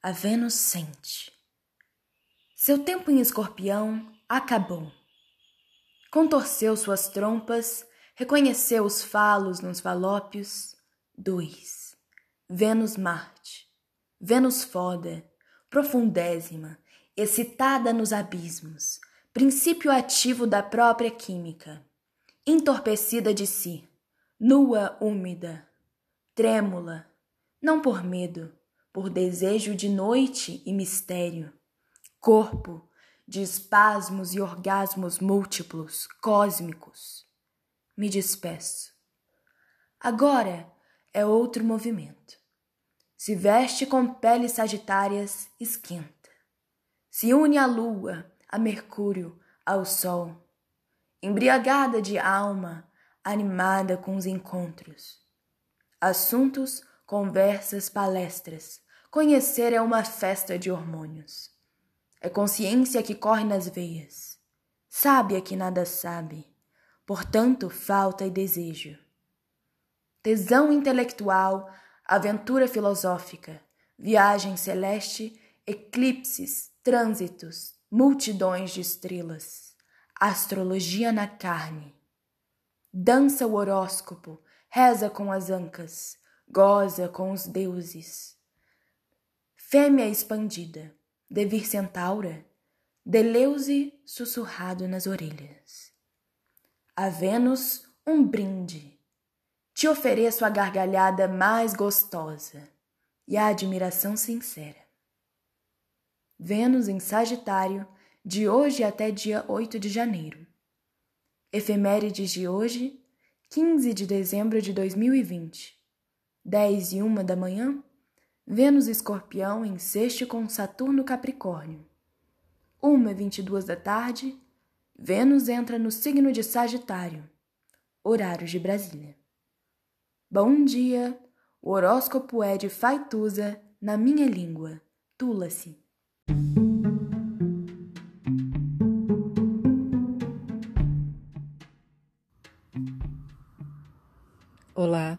A Vênus sente. Seu tempo em escorpião acabou. Contorceu suas trompas, reconheceu os falos nos falópios. Dois. Vênus Marte. Vênus foda, profundésima, excitada nos abismos, princípio ativo da própria química, entorpecida de si, nua, úmida, trêmula, não por medo, por desejo de noite e mistério, corpo de espasmos e orgasmos múltiplos, cósmicos. Me despeço. Agora é outro movimento. Se veste com peles sagitárias, esquenta. Se une à lua, a Mercúrio, ao Sol. Embriagada de alma, animada com os encontros. Assuntos, conversas, palestras. Conhecer é uma festa de hormônios. É consciência que corre nas veias. Sábia que nada sabe. Portanto, falta e desejo. Tesão intelectual, aventura filosófica, viagem celeste, eclipses, trânsitos, multidões de estrelas, astrologia na carne. Dança o horóscopo, reza com as ancas, goza com os deuses. Fêmea expandida, devir centaura, Deleuze sussurrado nas orelhas. A Vênus, um brinde. Te ofereço a gargalhada mais gostosa e a admiração sincera. Vênus em Sagitário, de hoje até dia 8 de janeiro. Efemérides de hoje, 15 de dezembro de 2020, 10 e 1 da manhã, Vênus Escorpião em sexto com Saturno Capricórnio. 1 e 22 da tarde, Vênus entra no signo de Sagitário, horários de Brasília. Bom dia, o horóscopo é de Faituza na minha língua, Tula-se. Olá,